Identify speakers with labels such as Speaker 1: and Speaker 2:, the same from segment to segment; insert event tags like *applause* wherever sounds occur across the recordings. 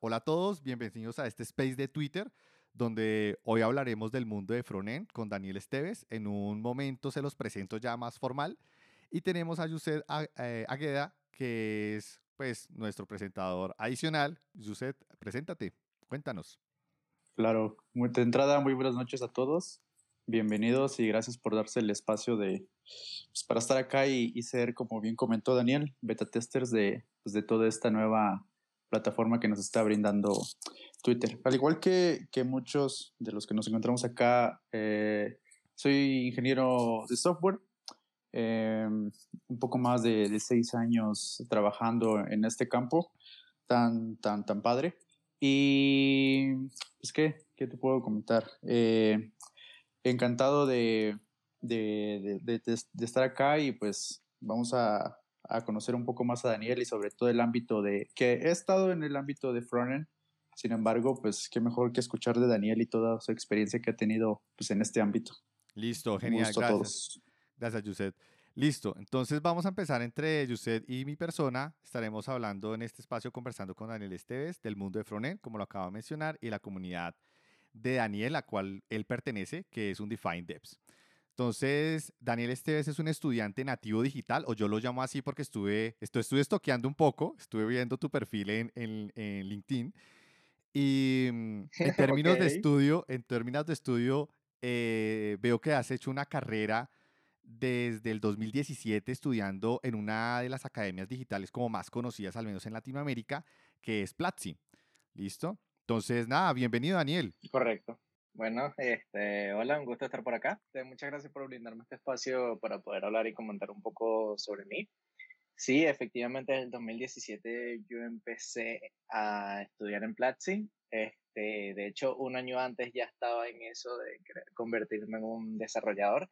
Speaker 1: Hola a todos, bienvenidos a este space de Twitter, donde hoy hablaremos del mundo de frontend con Daniel Esteves. En un momento se los presento ya más formal. Y tenemos a Yuset eh, Agueda, que es pues nuestro presentador adicional. Yuset, preséntate, cuéntanos.
Speaker 2: Claro, de entrada, muy buenas noches a todos. Bienvenidos y gracias por darse el espacio de, pues, para estar acá y, ser, como bien comentó Daniel, beta testers de, pues, de toda esta nueva plataforma que nos está brindando Twitter. Al igual que, que muchos de los que nos encontramos acá, eh, soy ingeniero de software, em, un poco más de, de, seis años trabajando en este campo tan, tan, tan padre. Y pues, ¿qué? ¿Qué te puedo comentar? Eh, encantado de, de, de, de, estar acá y pues vamos a, a, conocer un poco más a Daniel y sobre todo el ámbito de, que he estado en el ámbito de frontend, sin embargo, pues qué mejor que escuchar de Daniel y toda su experiencia que ha tenido pues, en este ámbito.
Speaker 1: Listo, genial, gracias. Gracias, Yuset. Listo, entonces vamos a empezar entre Yuset y mi persona. Estaremos hablando en este espacio conversando con Daniel Esteves del mundo de Frontend, como lo acabo de mencionar, y la comunidad de Daniel, a cual él pertenece, que es un Define Devs. Entonces, Daniel Esteves es un estudiante nativo digital, o yo lo llamo así porque estuve, esto, estuve estoqueando un poco, estuve viendo tu perfil en, en, en LinkedIn. Y mm, en *laughs* términos de estudio, en términos de estudio, eh, veo que has hecho una carrera desde el 2017 estudiando en una de las academias digitales como más conocidas, al menos en Latinoamérica, que es Platzi. ¿Listo? Entonces, nada, bienvenido Daniel.
Speaker 3: Correcto. Bueno, este, hola, un gusto estar por acá. Muchas gracias por brindarme este espacio para poder hablar y comentar un poco sobre mí. Sí, efectivamente, en el 2017 yo empecé a estudiar en Platzi. Este, de hecho, un año antes ya estaba en eso de convertirme en un desarrollador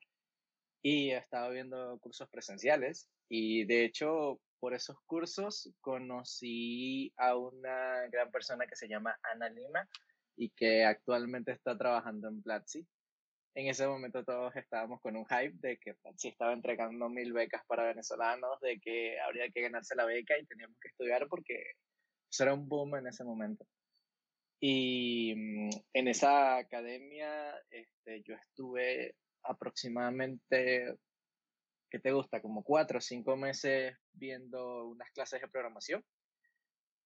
Speaker 3: y estaba viendo cursos presenciales y de hecho por esos cursos conocí a una gran persona que se llama Ana Lima y que actualmente está trabajando en Platzi. En ese momento todos estábamos con un hype de que Platzi estaba entregando mil becas para venezolanos, de que habría que ganarse la beca y teníamos que estudiar porque eso era un boom en ese momento. Y mm, en esa academia este, yo estuve aproximadamente, ¿qué te gusta? Como cuatro o cinco meses viendo unas clases de programación.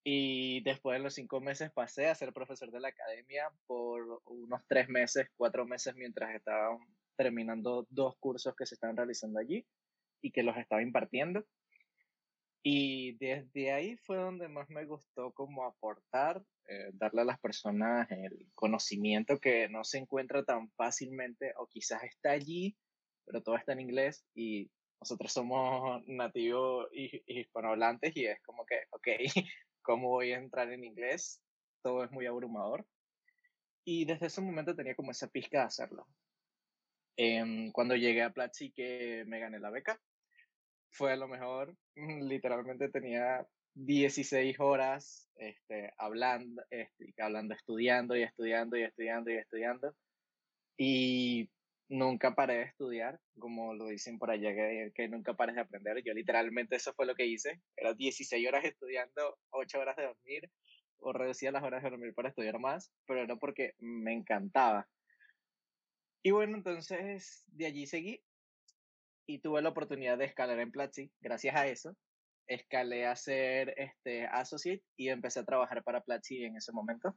Speaker 3: Y después de los cinco meses pasé a ser profesor de la academia por unos tres meses, cuatro meses mientras estaba terminando dos cursos que se estaban realizando allí y que los estaba impartiendo. Y desde ahí fue donde más me gustó como aportar, eh, darle a las personas el conocimiento que no se encuentra tan fácilmente o quizás está allí, pero todo está en inglés y nosotros somos nativos hispanohablantes y es como que, ok, *laughs* ¿cómo voy a entrar en inglés? Todo es muy abrumador. Y desde ese momento tenía como esa pizca de hacerlo. Em, cuando llegué a Platzi que me gané la beca, fue lo mejor. Literalmente tenía 16 horas este, hablando, este, hablando, estudiando y estudiando y estudiando y estudiando. Y nunca paré de estudiar, como lo dicen por allá, que, que nunca pares de aprender. Yo literalmente eso fue lo que hice. Era 16 horas estudiando, 8 horas de dormir, o reducía las horas de dormir para estudiar más, pero no porque me encantaba. Y bueno, entonces de allí seguí y tuve la oportunidad de escalar en Platzi. Gracias a eso, escalé a ser este, associate y empecé a trabajar para Platzi en ese momento.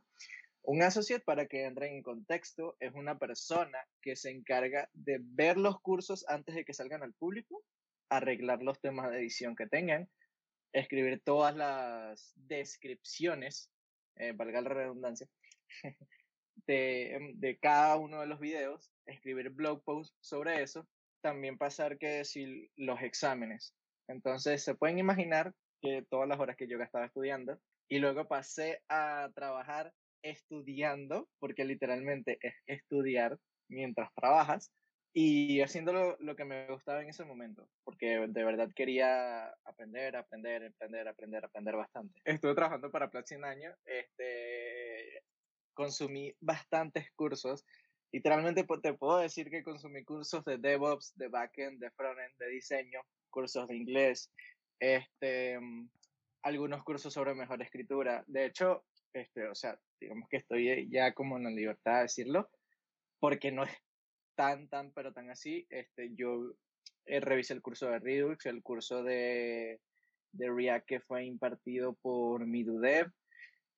Speaker 3: Un associate, para que entren en contexto, es una persona que se encarga de ver los cursos antes de que salgan al público, arreglar los temas de edición que tengan, escribir todas las descripciones, eh, valga la redundancia, *laughs* de, de cada uno de los videos, escribir blog posts sobre eso también pasar que decir los exámenes. Entonces se pueden imaginar que todas las horas que yo estaba estudiando y luego pasé a trabajar estudiando, porque literalmente es estudiar mientras trabajas y haciendo lo, que me gustaba en ese momento, porque de verdad quería aprender, aprender, aprender, aprender, aprender bastante. Estuve trabajando para Platzi año, este, consumí bastantes cursos Literalmente te puedo decir que consumí cursos de DevOps, de backend, de frontend, de diseño, cursos de inglés, este, algunos cursos sobre mejor escritura. De hecho, este, o sea, digamos que estoy ya como en la libertad de decirlo, porque no es tan, tan, pero tan así. Este, yo eh, revisé el curso de Redux, el curso de, de React que fue impartido por Midudev,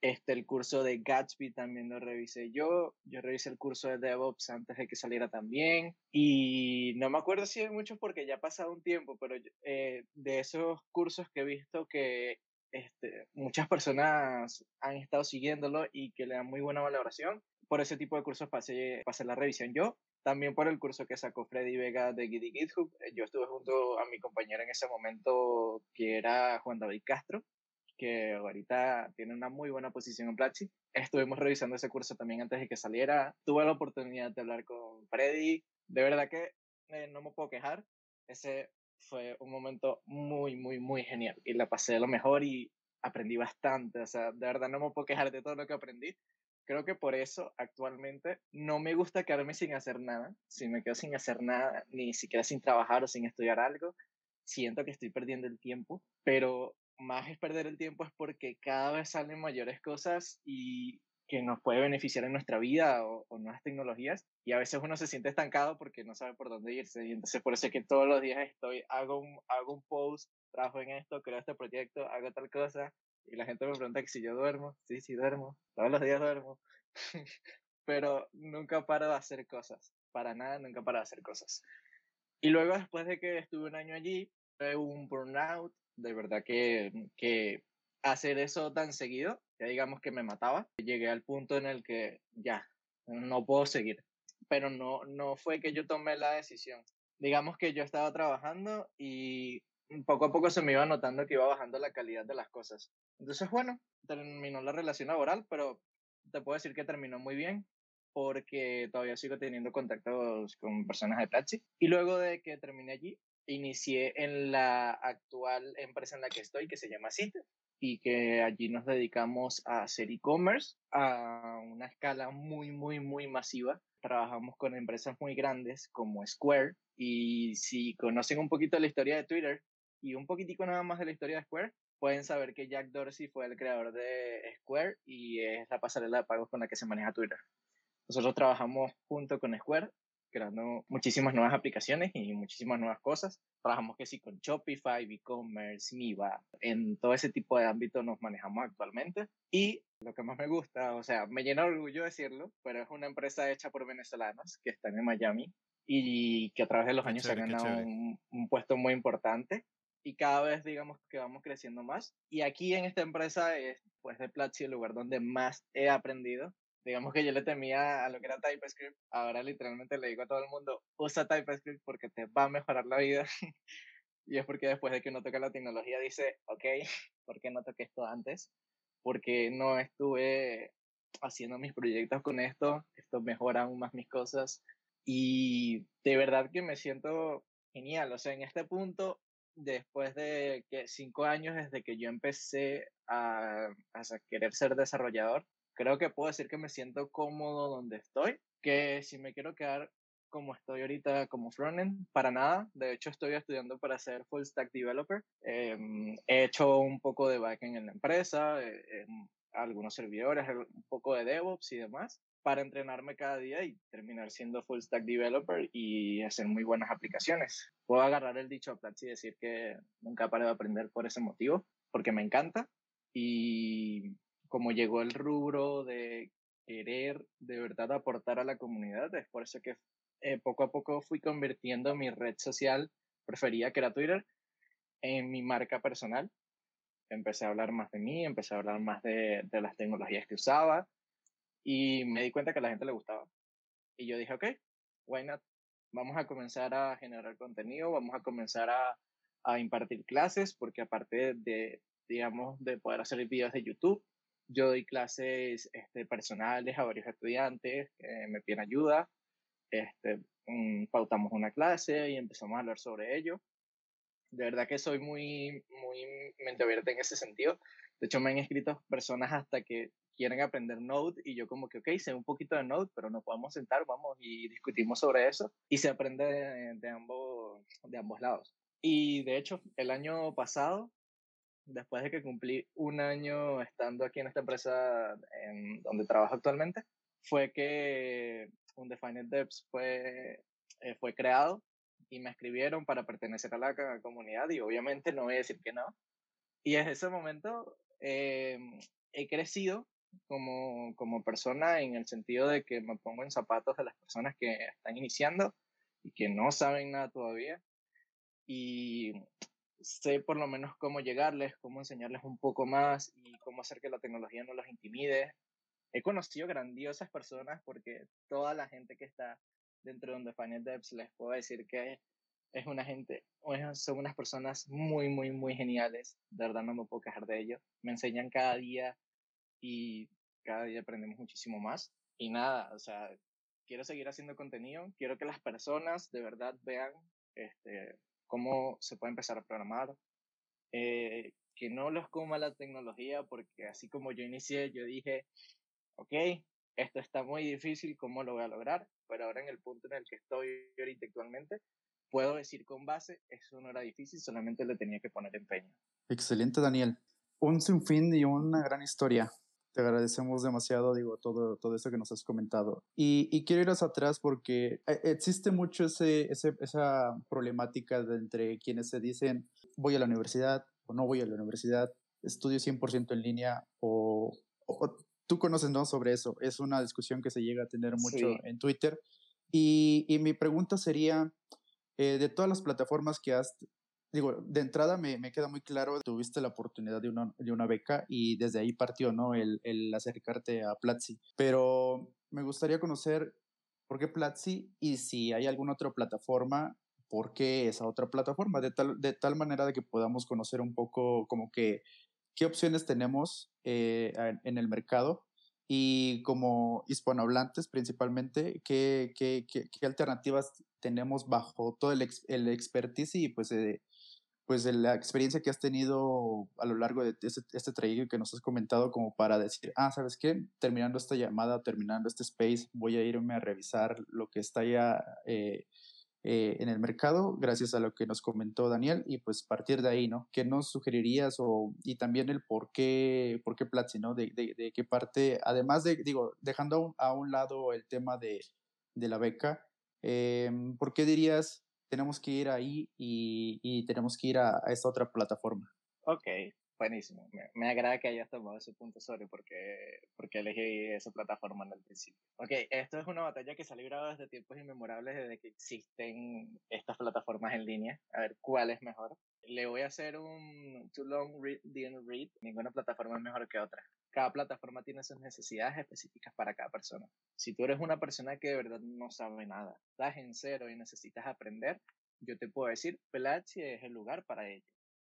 Speaker 3: este, el curso de Gatsby también lo revisé yo. Yo revisé el curso de DevOps antes de que saliera también. Y no me acuerdo si hay muchos porque ya ha pasado un tiempo, pero eh, de esos cursos que he visto que este, muchas personas han estado siguiéndolo y que le dan muy buena valoración. Por ese tipo de cursos pasé, pasé la revisión yo. También por el curso que sacó Freddy Vega de Giddy GitHub. Yo estuve junto a mi compañero en ese momento, que era Juan David Castro que ahorita tiene una muy buena posición en Platzi. Estuvimos revisando ese curso también antes de que saliera. Tuve la oportunidad de hablar con Freddy. De verdad que eh, no me puedo quejar. Ese fue un momento muy, muy, muy genial. Y la pasé de lo mejor y aprendí bastante. O sea, de verdad no me puedo quejar de todo lo que aprendí. Creo que por eso actualmente no me gusta quedarme sin hacer nada. Si me quedo sin hacer nada, ni siquiera sin trabajar o sin estudiar algo, siento que estoy perdiendo el tiempo. Pero más es perder el tiempo es porque cada vez salen mayores cosas y que nos puede beneficiar en nuestra vida o, nuevas tecnologías y a veces uno se siente estancado porque no sabe por dónde irse y entonces por eso es que todos los días estoy hago un, hago un post trabajo en esto creo este proyecto hago tal cosa y la gente me pregunta que si yo duermo sí sí duermo todos los días duermo *laughs* pero nunca paro de hacer cosas para nada nunca paro de hacer cosas y luego después de que estuve un año allí tuve un burnout de verdad que, que hacer eso tan seguido, ya digamos que me mataba. Llegué al punto en el que ya, no puedo seguir. Pero no, no fue que yo tomé la decisión. Digamos que yo estaba trabajando y poco a poco se me iba notando que iba bajando la calidad de las cosas. Entonces, bueno, terminó la relación laboral, pero te puedo decir que terminó muy bien porque todavía sigo teniendo contactos con personas de Platzi. Y luego de que terminé allí, inicié en la actual empresa en la que estoy, que se llama Cite, y que allí nos dedicamos a hacer e-commerce a una escala muy, muy, muy masiva. Trabajamos con empresas muy grandes como Square, y si conocen un poquito la historia de Twitter y un poquitico nada más de la historia de Square, pueden saber que Jack Dorsey fue el creador de Square y es la pasarela de pagos con la que se maneja Twitter. Nosotros trabajamos junto con Square creando muchísimas nuevas aplicaciones y muchísimas nuevas cosas. Trabajamos que sí con Shopify, e-commerce, Miva, en todo ese tipo de ámbito nos manejamos actualmente. Y lo que más me gusta, o sea, me llena de orgullo decirlo, pero es una empresa hecha por venezolanos que están en Miami y que a través de los años se han ganado un, un puesto muy importante y cada vez digamos que vamos creciendo más. Y aquí en esta empresa es pues de Platzi el lugar donde más he aprendido digamos que yo le temía a lo que era TypeScript, ahora literalmente le digo a todo el mundo, usa TypeScript porque te va a mejorar la vida. *laughs* y es porque después de que uno toca la tecnología dice, ok, *laughs* ¿por qué no toqué esto antes? Porque no estuve haciendo mis proyectos con esto, esto mejora aún más mis cosas. Y de verdad que me siento genial, o sea, en este punto, después de que cinco años desde que yo empecé a, a querer ser desarrollador, creo que puedo decir que me siento cómodo donde estoy, que si me quiero quedar como estoy ahorita como frontend, para nada. De hecho, estoy estudiando para ser full stack developer. Em, he hecho un poco de backend en la empresa, eh, em, algunos servidores, un poco de DevOps y demás, para entrenarme cada día y terminar siendo full stack developer y hacer muy buenas aplicaciones. Puedo agarrar el dicho a y decir que nunca paré de aprender por ese motivo, porque me encanta y como llegó el rubro de querer de verdad aportar a la comunidad, es por eso que eh, poco a poco fui convirtiendo mi red social preferida, que era Twitter, en mi marca personal. Empecé a hablar más de mí, empecé a hablar más de, de las tecnologías que usaba y me di cuenta que a la gente le gustaba. Y yo dije, ok, why not? Vamos a comenzar a generar contenido, vamos a comenzar a, a impartir clases, porque aparte de, digamos, de poder hacer videos de YouTube, yo doy clases este, personales a varios estudiantes que me piden ayuda. Este, mm, pautamos una clase y empezamos a hablar sobre ello. De verdad que soy muy, muy mente abierta en ese sentido. De hecho, me han escrito personas hasta que quieren aprender Node y yo como que, ok, sé un poquito de Node, pero nos podemos sentar, vamos y discutimos sobre eso y se aprende de, ambos, de ambos lados. Y de hecho, el año pasado después de que cumplí un año estando aquí en esta empresa donde trabajo actualmente, fue que Undefined Devs fue, eh, fue creado y me escribieron para pertenecer a la comunidad y obviamente no voy a decir que no. Y desde ese momento eh, he crecido como, como persona en el sentido de que me pongo en zapatos de las personas que están iniciando y que no saben nada todavía. Y sé por lo menos cómo llegarles, cómo enseñarles un poco más y cómo hacer que la tecnología no los intimide. He conocido grandiosas personas porque toda la gente que está dentro de Undefined Devs les puedo decir que es una gente, son unas personas muy, muy, muy geniales. De verdad no me puedo quejar de ello. Me enseñan cada día y cada día aprendemos muchísimo más. Y nada, o sea, quiero seguir haciendo contenido, quiero que las personas de verdad vean este, cómo se puede empezar a programar, eh, que no los coma la tecnología, porque así como yo inicié, yo dije, ok, esto está muy difícil, ¿cómo lo voy a lograr? Pero ahora en el punto en el que estoy ahorita actualmente, puedo decir con base, eso no era difícil, solamente le tenía que poner empeño.
Speaker 2: Excelente, Daniel. Un sinfín y una gran historia. Te agradecemos demasiado, digo, todo, todo eso que nos has comentado. Y, y quiero ir hacia atrás porque eh, existe mucho ese, ese, esa problemática de entre quienes se dicen voy a la universidad o no voy a la universidad, estudio 100% en línea o, tú conoces ¿no? sobre eso. Es una discusión que se llega a tener mucho en Twitter. Y, y, mi pregunta sería, eh, de todas las plataformas que has digo, de entrada me, me, queda muy claro, tuviste la oportunidad de una, de una beca y desde ahí partió, ¿no? El, el acercarte a Platzi. Pero me gustaría conocer por qué Platzi y si hay alguna otra plataforma, por qué esa otra plataforma, de tal, de tal manera de que podamos conocer un poco como que qué opciones tenemos eh, en el mercado y como hispanohablantes principalmente, ¿qué, qué, qué, qué alternativas tenemos bajo todo el, el expertise y pues eh, pues de la experiencia que has tenido a lo largo de este, este trayecto que nos has comentado como para decir, ah, ¿sabes qué? Terminando esta llamada, terminando este space, voy a irme a revisar lo que está ya eh, eh, en el mercado, gracias a lo que nos comentó Daniel, y pues partir de ahí, ¿no? ¿Qué nos sugerirías o, y también el por qué, por qué Platzi, ¿no? De, de, qué parte, además de, digo, dejando a un, lado el tema de, de la beca, eh, ¿por qué dirías tenemos que ir ahí y, tenemos que ir a, a, esta otra plataforma.
Speaker 3: Ok, buenísimo. Me, me, agrada que hayas tomado ese punto sobre porque, porque elegí esa plataforma en el principio. Ok, esto es una batalla que se ha librado desde tiempos inmemorables, desde que existen estas plataformas en línea. A ver cuál es mejor. Le voy a hacer un too long read, didn't read. Ninguna plataforma es mejor que otra cada plataforma tiene sus necesidades específicas para cada persona. Si tú eres una persona que de verdad no sabe nada, estás en cero y necesitas aprender, yo te puedo decir, Platzi es el lugar para ello.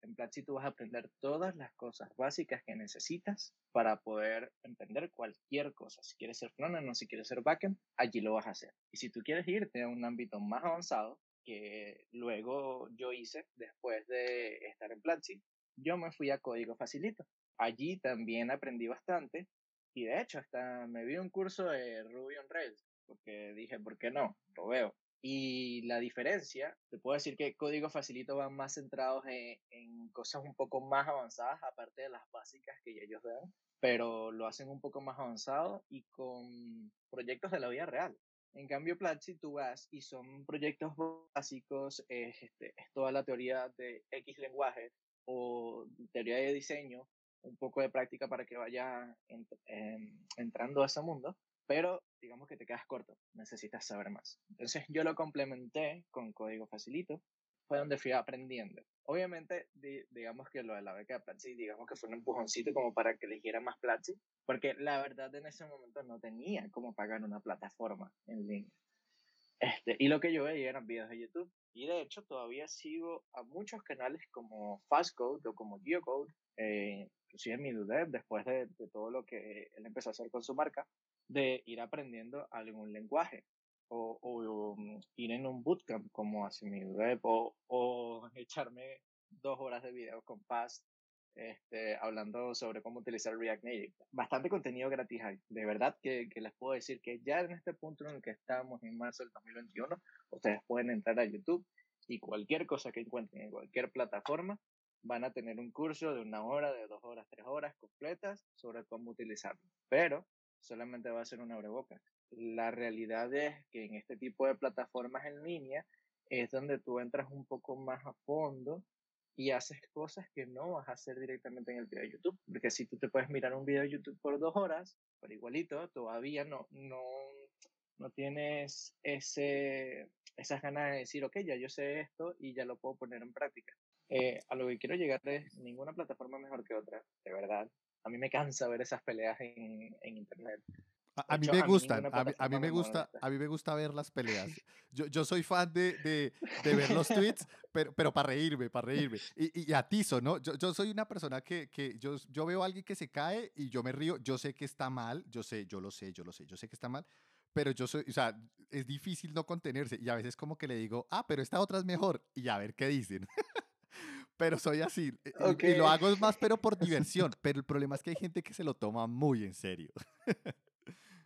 Speaker 3: En Platzi tú vas a aprender todas las cosas básicas que necesitas para poder entender cualquier cosa. Si quieres ser frontend o si quieres ser backend, allí lo vas a hacer. Y si tú quieres irte a un ámbito más avanzado, que luego yo hice después de estar en Platzi, yo me fui a código facilito allí también aprendí bastante y de hecho hasta me vi un curso de Ruby on Rails porque dije, ¿por qué no? Lo veo. Y la diferencia, te puedo decir que Código Facilito van más centrados en, en, cosas un poco más avanzadas, aparte de las básicas que ellos dan, pero lo hacen un poco más avanzado y con proyectos de la vida real. En cambio, Platzi tú vas y son proyectos básicos, es, este, es toda la teoría de X lenguaje o teoría de diseño un poco de práctica para que vaya entrando a ese mundo, pero digamos que te quedas corto, necesitas saber más. Entonces yo lo complementé con código facilito, fue donde fui aprendiendo. Obviamente, digamos que lo de la beca de Platzi, digamos que fue un empujoncito como para que eligiera más Platzi, porque la verdad en ese momento no tenía cómo pagar una plataforma en línea. Este, y lo que yo veía eran videos de YouTube. Y de hecho todavía sigo a muchos canales como Fastcode o como GeoCode, eh, inclusive mi duda después de, de, todo lo que él empezó a hacer con su marca, de ir aprendiendo algún lenguaje o, o um, ir en un bootcamp como hace mi web o, o echarme dos horas de video con Fast este, hablando sobre cómo utilizar React Native. Bastante contenido gratis hay. De verdad que, que, les puedo decir que ya en este punto en el que estamos en marzo del 2021, ustedes pueden entrar a YouTube y cualquier cosa que encuentren en cualquier plataforma, van a tener un curso de una hora, de dos horas, tres horas completas sobre cómo utilizarlo. Pero solamente va a ser una abrebocas. La realidad es que en este tipo de plataformas en línea es donde tú entras un poco más a fondo y haces cosas que no vas a hacer directamente en el video de YouTube. Porque si tú te puedes mirar un video de YouTube por dos horas, pero igualito, todavía no, no, no tienes ese, esas ganas de decir, ok, ya yo sé esto y ya lo puedo poner en práctica. Eh, a lo que quiero llegar es ninguna plataforma mejor que otra, de verdad. A mí me cansa ver esas peleas en, en Internet.
Speaker 1: A, mí me gustan, a mí, me gusta, a mí me gusta ver las peleas. *laughs* Yo, yo soy fan de, de, de, ver los tweets, pero, pero para reírme, para reírme. Y, y atizo, ¿no? Yo, yo, soy una persona que, que yo, yo veo a alguien que se cae y yo me río. Yo sé que está mal, yo sé, yo lo sé, yo lo sé, yo sé que está mal, pero yo soy, o sea, es difícil no contenerse y a veces como que le digo, ah, pero esta otra es mejor y a ver qué dicen. *laughs* pero soy así y, lo hago más pero por *laughs* diversión, pero el problema es que hay gente que se lo toma muy en serio. *laughs*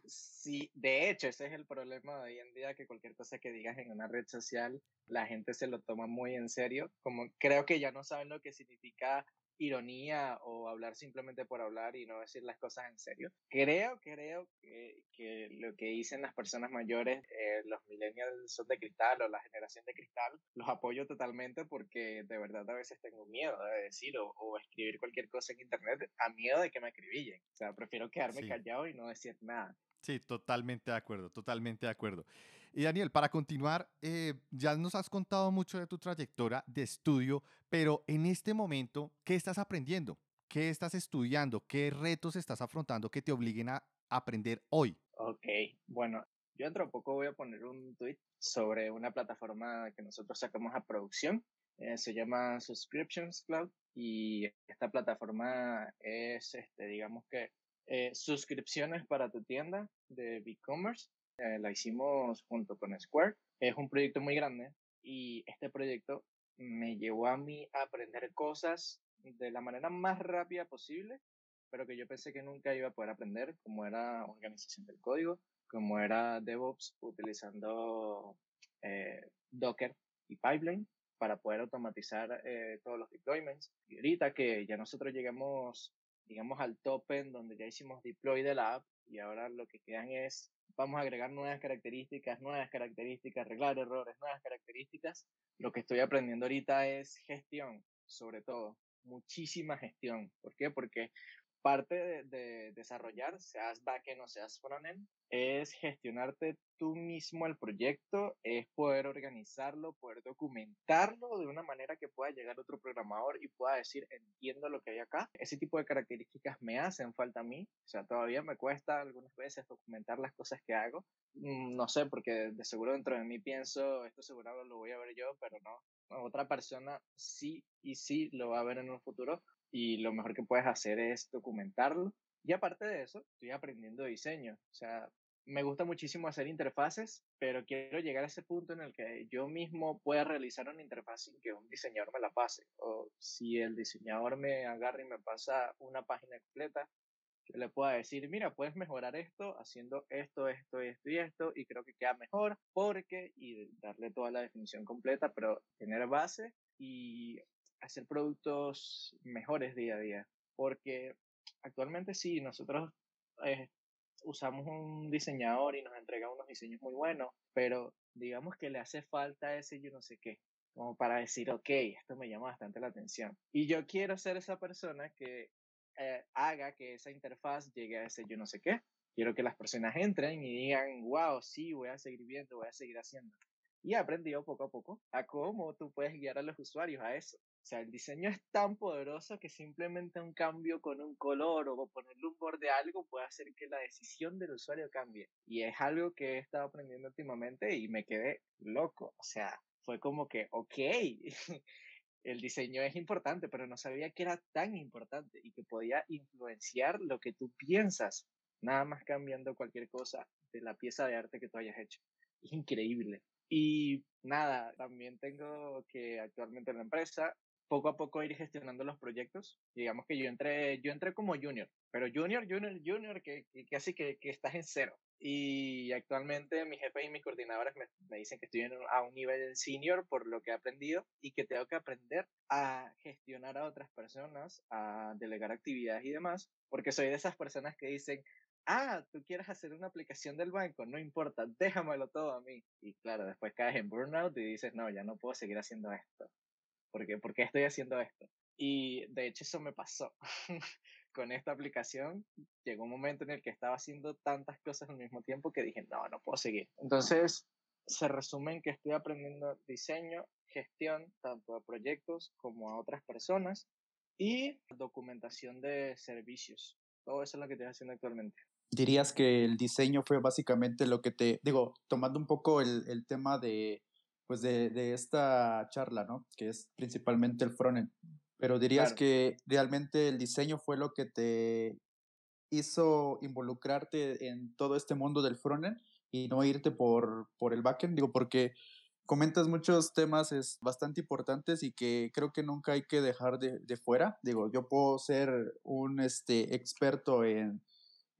Speaker 3: Sí, de hecho, ese es el problema de hoy en día, que cualquier cosa que digas en una red social, la gente se lo toma muy en serio. Como creo que ya no saben lo que significa ironía o hablar simplemente por hablar y no decir las cosas en serio. Creo, creo que, que lo que dicen las personas mayores, eh, los millennials son de cristal o la generación de cristal, los apoyo totalmente porque de verdad a veces tengo miedo de decir o, o escribir cualquier cosa en internet a miedo de que me acribillen. O sea, prefiero quedarme callado y no decir nada.
Speaker 1: Sí, totalmente de acuerdo, totalmente de acuerdo. Y Daniel, para continuar, eh, ya nos has contado mucho de tu trayectoria de estudio, pero en este momento, ¿qué estás aprendiendo? ¿Qué estás estudiando? ¿Qué retos estás afrontando que te obliguen a aprender hoy?
Speaker 3: Ok, bueno, yo dentro de poco voy a poner un tweet sobre una plataforma que nosotros sacamos a producción. Eh, se llama Subscriptions Cloud y esta plataforma es, este, digamos que, eh, suscripciones para tu tienda de e-commerce eh, la hicimos junto con Square. Es un proyecto muy grande y este proyecto me llevó a mí a aprender cosas de la manera más rápida posible, pero que yo pensé que nunca iba a poder aprender, como era organización del código, como era DevOps utilizando eh, Docker y Pipeline para poder automatizar eh, todos los deployments. Y ahorita que ya nosotros llegamos, digamos, al top end donde ya hicimos deploy de la app y ahora lo que quedan es vamos a agregar nuevas características, nuevas características, arreglar errores, nuevas características. Lo que estoy aprendiendo ahorita es gestión, sobre todo, muchísima gestión. ¿Por qué? Porque parte de, de, desarrollar, seas backend o seas frontend, es gestionarte tú mismo el proyecto, es poder organizarlo, poder documentarlo de una manera que pueda llegar otro programador y pueda decir, entiendo lo que hay acá. Ese tipo de características me hacen falta a mí, o sea, todavía me cuesta algunas veces documentar las cosas que hago. Mm, no sé, porque de seguro dentro de mí pienso, esto seguro lo voy a ver yo, pero no. Otra persona sí y sí lo va a ver en un futuro y lo mejor que puedes hacer es documentarlo. Y aparte de eso, estoy aprendiendo diseño. O sea, me gusta muchísimo hacer interfaces, pero quiero llegar a ese punto en el que yo mismo pueda realizar una interfaz sin que un diseñador me la pase. O si el diseñador me agarra y me pasa una página completa, yo le pueda decir, mira, puedes mejorar esto haciendo esto, esto, esto y esto, y creo que queda mejor porque, y darle toda la definición completa, pero tener base y hacer productos mejores día a día. Porque actualmente sí, nosotros eh, usamos un diseñador y nos entrega unos diseños muy buenos, pero digamos que le hace falta ese yo no sé qué, como para decir, ok, esto me llama bastante la atención. Y yo quiero ser esa persona que eh, haga que esa interfaz llegue a ese yo no sé qué. Quiero que las personas entren y digan, wow, sí, voy a seguir viendo, voy a seguir haciendo. Y he aprendido poco a poco a cómo tú puedes guiar a los usuarios a eso. O sea, el diseño es tan poderoso que simplemente un cambio con un color o ponerle un borde a algo puede hacer que la decisión del usuario cambie. Y es algo que he estado aprendiendo últimamente y me quedé loco. O sea, fue como que, ok, *laughs* el diseño es importante, pero no sabía que era tan importante y que podía influenciar lo que tú piensas, nada más cambiando cualquier cosa de la pieza de arte que tú hayas hecho. Es increíble. Y nada, también tengo que actualmente en la empresa poco a poco ir gestionando los proyectos. Digamos que yo entré, yo entré como junior, pero junior, junior, junior, que, que casi que, que, estás en cero. Y actualmente mi jefe y mis coordinadores me dicen que estoy a un nivel senior por lo que he aprendido y que tengo que aprender a gestionar a otras personas, a delegar actividades y demás, porque soy de esas personas que dicen, ah, tú quieres hacer una aplicación del banco, no importa, déjamelo todo a mí. Y claro, después caes en burnout y dices, no, ya no puedo seguir haciendo esto. ¿Por qué? ¿Por qué estoy haciendo esto? Y de hecho eso me pasó. *laughs* Con esta aplicación llegó un momento en el que estaba haciendo tantas cosas al mismo tiempo que dije, no, no puedo seguir. Entonces, se resume en que estoy aprendiendo diseño, gestión, tanto a proyectos como a otras personas y documentación de servicios. Todo eso es lo que estoy haciendo actualmente.
Speaker 2: Dirías que el diseño fue básicamente lo que te, digo, tomando un poco el, el tema de, pues de, de, esta charla, ¿no? Que es principalmente el frontend. Pero dirías que realmente el diseño fue lo que te hizo involucrarte en todo este mundo del frontend y no irte por, por el backend, digo, porque comentas muchos temas es bastante importantes y que creo que nunca hay que dejar de, de fuera. Digo, yo puedo ser un este, experto en,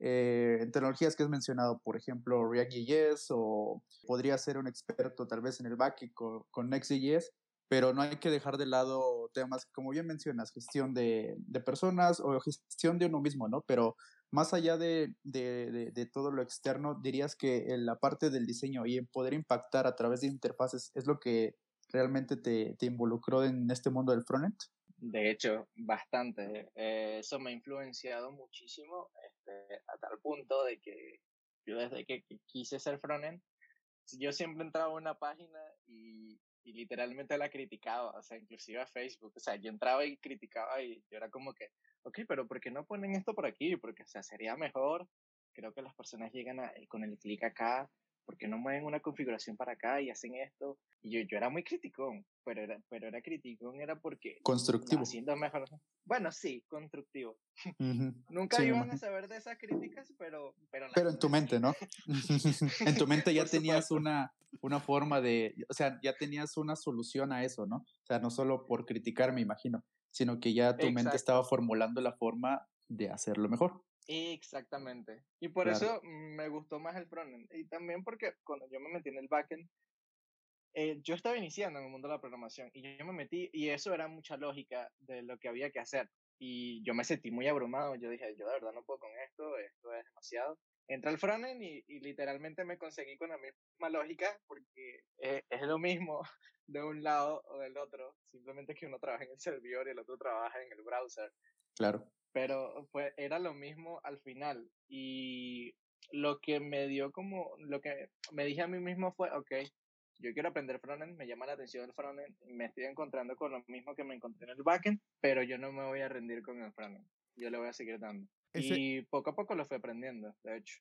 Speaker 2: eh, en tecnologías que has mencionado, por ejemplo, React.js o podría ser un experto tal vez en el backend con, con Next.js, pero no hay que dejar de lado temas, como bien mencionas, gestión de, personas o gestión de uno mismo, ¿no? Pero más allá de, todo lo externo, dirías que la parte del diseño y en poder impactar a través de interfaces es lo que realmente te, te involucró en este mundo del frontend?
Speaker 3: De hecho, bastante. Eh, eso me ha influenciado muchísimo este, a tal punto de que yo desde que, quise ser frontend, yo siempre entraba a una página y, y literalmente la criticaba, o sea, inclusive a Facebook, o sea, yo entraba y criticaba y yo era como que, ok, pero ¿por qué no ponen esto por aquí? Porque, o sea, sería mejor, creo que las personas llegan a, eh, con el clic acá, porque no mueven una configuración para acá y hacen esto? Y yo, yo era muy criticón, pero era, pero era criticón, era porque...
Speaker 2: Constructivo.
Speaker 3: Haciendo mejor. Bueno, sí, constructivo. *laughs* Nunca iban a saber de esas críticas, pero... Pero,
Speaker 2: pero en tu mente, ¿no? *laughs* *laughs* en tu mente ya tenías una, una forma de... O sea, ya tenías una solución a eso, ¿no? O sea, no solo por criticar, me imagino, sino que ya tu mente estaba formulando la forma de hacerlo mejor.
Speaker 3: Exactamente. Y por eso me gustó más el frontend. Y también porque cuando yo me metí en el backend, eh, yo estaba iniciando en el mundo de la programación y yo me metí y eso era mucha lógica de lo que había que hacer. Y yo me sentí muy abrumado. Yo dije, yo de verdad no puedo con esto, esto es demasiado. Entré al frontend y, y literalmente me conseguí con la misma lógica porque es, es lo mismo *laughs* de un lado o del otro. Simplemente que uno trabaja en el servidor y el otro trabaja en el browser.
Speaker 2: Claro
Speaker 3: pero pues era lo mismo al final y lo que me dio como, lo que me dije a mí mismo fue, ok, yo quiero aprender frontend, me llama la atención el frontend, me estoy encontrando con lo mismo que me encontré en el backend, pero yo no me voy a rendir con el frontend, yo le voy a seguir dando. Y poco a poco lo fui aprendiendo, de hecho.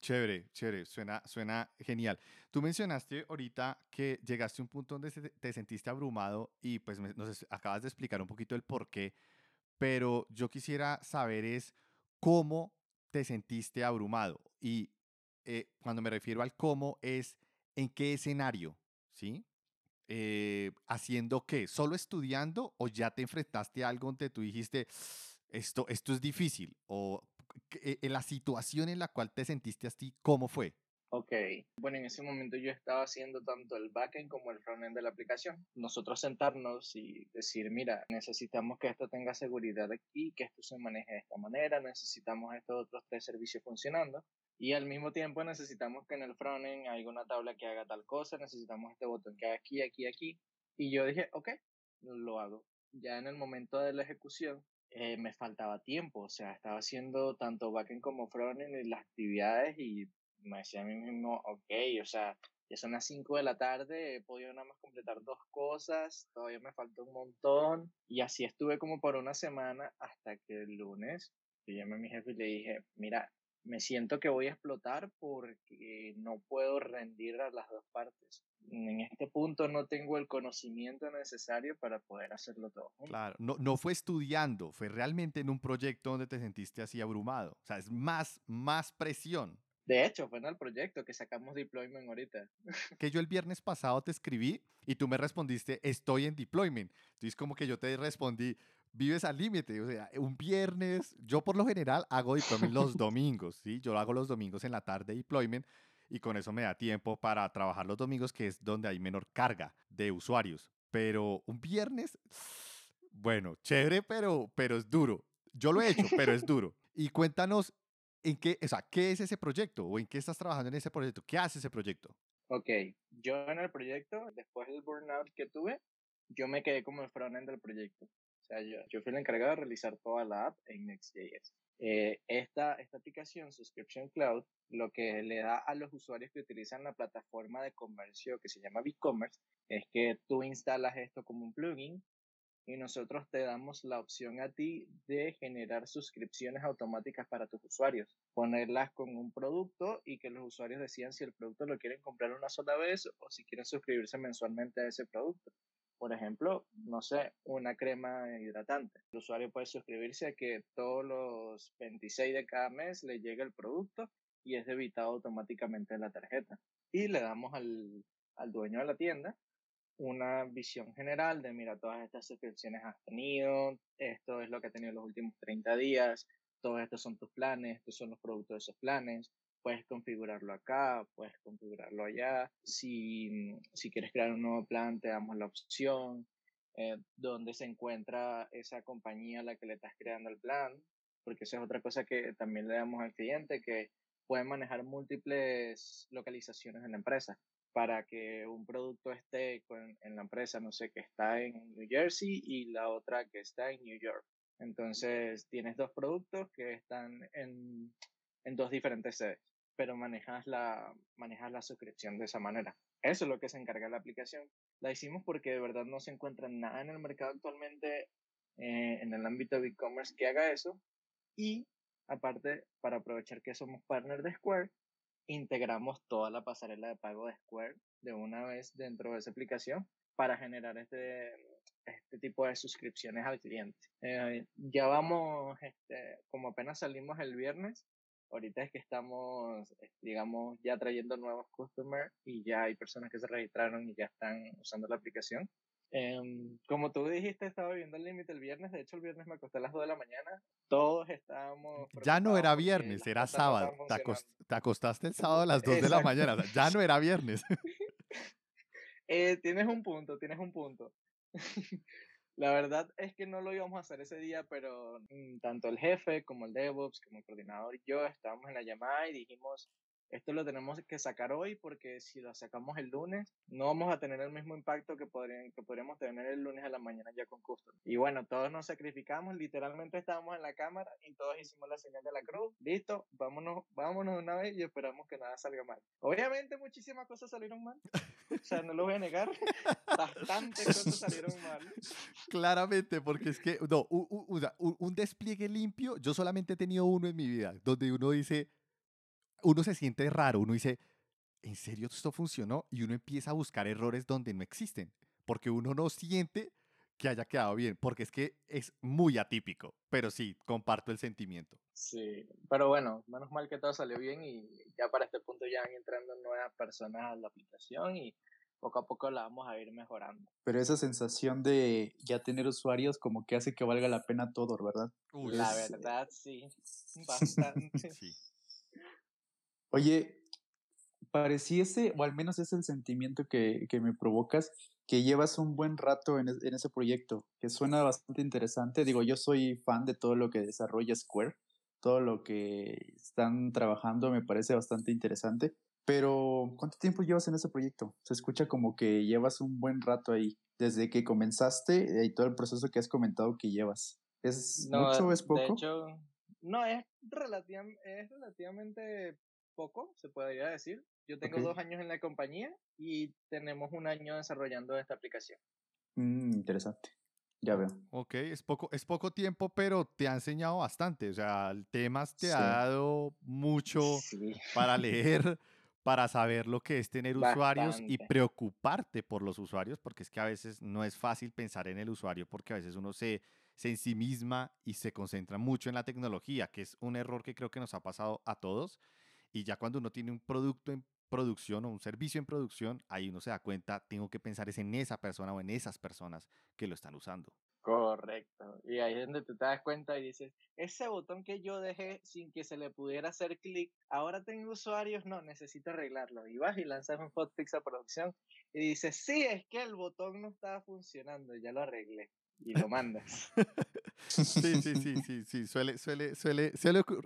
Speaker 1: Chévere, chévere, suena, suena genial. Tú mencionaste ahorita que llegaste a un punto donde te sentiste abrumado y pues nos acabas de explicar un poquito el por qué pero yo quisiera saber es cómo te sentiste abrumado y eh, cuando me refiero al cómo es en qué escenario, ¿sí? Eh, ¿Haciendo qué? ¿Solo estudiando o ya te enfrentaste a algo donde tú dijiste, esto, esto es difícil? ¿O eh, la situación en la cual te sentiste así, cómo fue?
Speaker 3: Ok, bueno, en ese momento yo estaba haciendo tanto el backend como el frontend de la aplicación. Nosotros sentarnos y decir, mira, necesitamos que esto tenga seguridad aquí, que esto se maneje de esta manera, necesitamos estos otros tres servicios funcionando. Y al mismo tiempo necesitamos que en el frontend haya una tabla que haga tal cosa, necesitamos este botón que haga aquí, aquí, aquí. Y yo dije, ok, lo hago. Ya en el momento de la ejecución, eh, me faltaba tiempo, o sea, estaba haciendo tanto backend como frontend y las actividades y me decía a mí mismo, ok, o sea, ya son las 5 de la tarde, he podido nada más completar dos cosas, todavía me falta un montón. Y así estuve como por una semana hasta que el lunes yo llamé a mi jefe y le dije, mira, me siento que voy a explotar porque no puedo rendir a las dos partes. En este punto no tengo el conocimiento necesario para poder hacerlo todo.
Speaker 1: Claro, no, no fue estudiando, fue realmente en un proyecto donde te sentiste así abrumado. O sea, es más, más presión.
Speaker 3: De hecho, fue en el proyecto que sacamos deployment ahorita. *laughs*
Speaker 1: Que yo el viernes pasado te escribí y tú me respondiste, estoy en deployment. Entonces, como que yo te respondí, vives al límite. O sea, un viernes, yo por lo general hago deployment los *laughs* domingos, ¿sí? Yo lo hago los domingos en la tarde deployment y con eso me da tiempo para trabajar los domingos, que es donde hay menor carga de usuarios. Pero un viernes, *sniffs* bueno, chévere, pero, pero es duro. Yo lo he hecho, pero es duro. *laughs* Y cuéntanos ¿En qué, o sea, ¿qué es ese proyecto? ¿O en qué estás trabajando en ese proyecto? ¿Qué hace ese proyecto?
Speaker 3: Ok, yo en el proyecto, después del burnout que tuve, yo me quedé como el frontend del proyecto. Sea, yo, yo fui el encargado de realizar toda la app en Next.js. Eh, esta, esta aplicación, Subscription Cloud, lo que le da a los usuarios que utilizan la plataforma de comercio que se llama BigCommerce, es que tú instalas esto como un plugin y nosotros te damos la opción a ti de generar suscripciones automáticas para tus usuarios, ponerlas con un producto y que los usuarios decidan si el producto lo quieren comprar una sola vez o si quieren suscribirse mensualmente a ese producto. Por ejemplo, no sé, una crema hidratante. El usuario puede suscribirse a que todos los 26 de cada mes le llegue el producto y es debitado automáticamente en la tarjeta. Y le damos al, al dueño de la tienda una visión general de, mira, todas estas suscripciones has tenido, esto es lo que has tenido los últimos 30 días, todos estos son tus planes, estos son los productos de esos planes, puedes configurarlo acá, puedes configurarlo allá, si, si quieres crear un nuevo plan, te damos la opción, eh, dónde se encuentra esa compañía a la que le estás creando el plan, porque esa es otra cosa que también le damos al cliente, que puede manejar múltiples localizaciones en la empresa para que un producto esté en la empresa, no sé, que está en New Jersey y la otra que está en New York. Entonces tienes dos productos que están en, en dos diferentes sedes, pero manejas la, manejas la suscripción de esa manera. Eso es lo que se encarga la aplicación. La hicimos porque de verdad no se encuentra nada en el mercado actualmente eh, en el ámbito de e-commerce que haga eso. Y aparte, para aprovechar que somos partner de Square, integramos toda la pasarela de pago de Square de una vez dentro de esa aplicación para generar este, este tipo de suscripciones al cliente. Eh, ya vamos, este, como apenas salimos el viernes, ahorita es que estamos, digamos, ya trayendo nuevos customers y ya hay personas que se registraron y ya están usando la aplicación. Em, como tú dijiste, estaba viviendo el límite el viernes. De hecho, el viernes me acosté a las 2 de la mañana. Todos estábamos.
Speaker 1: Ya no era viernes, era sábado. Te, acostaste el sábado a las 2 de la mañana. ya no era viernes. *laughs*
Speaker 3: eh, tienes un punto, tienes un punto. *laughs* la verdad es que no lo íbamos a hacer ese día, pero mm, tanto el jefe como el DevOps, como el coordinador y yo estábamos en la llamada y dijimos, esto lo tenemos que sacar hoy porque si lo sacamos el lunes no vamos a tener el mismo impacto que, podrían, que podríamos tener el lunes a la mañana ya con custom. Y bueno, todos nos sacrificamos, literalmente estábamos en la cámara y todos hicimos la señal de la cruz, listo, vámonos, vámonos una vez y esperamos que nada salga mal. Obviamente muchísimas cosas salieron mal, o sea, no lo voy a negar, bastantes cosas salieron mal. *laughs*
Speaker 1: Claramente, porque es que, no, un, un despliegue limpio, yo solamente he tenido uno en mi vida, donde uno dice uno se siente raro, uno dice, ¿en serio esto funcionó? Y uno empieza a buscar errores donde no existen, porque uno no siente que haya quedado bien, porque es que es muy atípico, pero sí, comparto el sentimiento.
Speaker 3: Sí, pero bueno, menos mal que todo salió bien y ya para este punto ya van entrando nuevas personas a la aplicación y poco a poco la vamos a ir mejorando.
Speaker 2: Pero esa sensación de ya tener usuarios como que hace que valga la pena todo, ¿verdad?
Speaker 3: la verdad, sí, *laughs* bastante. sí.
Speaker 2: Oye, pareciese, o al menos es el sentimiento que, que me provocas, que llevas un buen rato en, en, ese proyecto, que suena bastante interesante. Digo, yo soy fan de todo lo que desarrolla Square, todo lo que están trabajando me parece bastante interesante. Pero, ¿cuánto tiempo llevas en ese proyecto? Se escucha como que llevas un buen rato ahí, desde que comenzaste y todo el proceso que has comentado que llevas. ¿Es mucho o es poco?
Speaker 3: De hecho, no, es, es relativamente poco, se podría decir. Yo tengo dos años en la compañía y tenemos un año desarrollando esta aplicación.
Speaker 2: Mm, interesante. Ya veo.
Speaker 1: Ok, es poco, es poco tiempo, pero te ha enseñado bastante. O sea, el temas te ha dado mucho para *laughs* leer, para saber lo que es tener usuarios y preocuparte por los usuarios, porque es que a veces no es fácil pensar en el usuario, porque a veces uno se, se ensimisma y se concentra mucho en la tecnología, que es un error que creo que nos ha pasado a todos Y ya cuando uno tiene un producto en producción o un servicio en producción, ahí uno se da cuenta, tengo que pensar es en esa persona o en esas personas que lo están usando.
Speaker 3: Correcto. Y ahí es donde tú te das cuenta y dices, ese botón que yo dejé sin que se le pudiera hacer clic, ahora tengo usuarios, no, necesito arreglarlo. Y vas y lanzas un hotfix a producción y dices, sí, es que el botón no estaba funcionando, ya lo arreglé. Y lo *laughs* mandas.
Speaker 1: Sí, sí, sí, sí, sí, suele, suele, suele,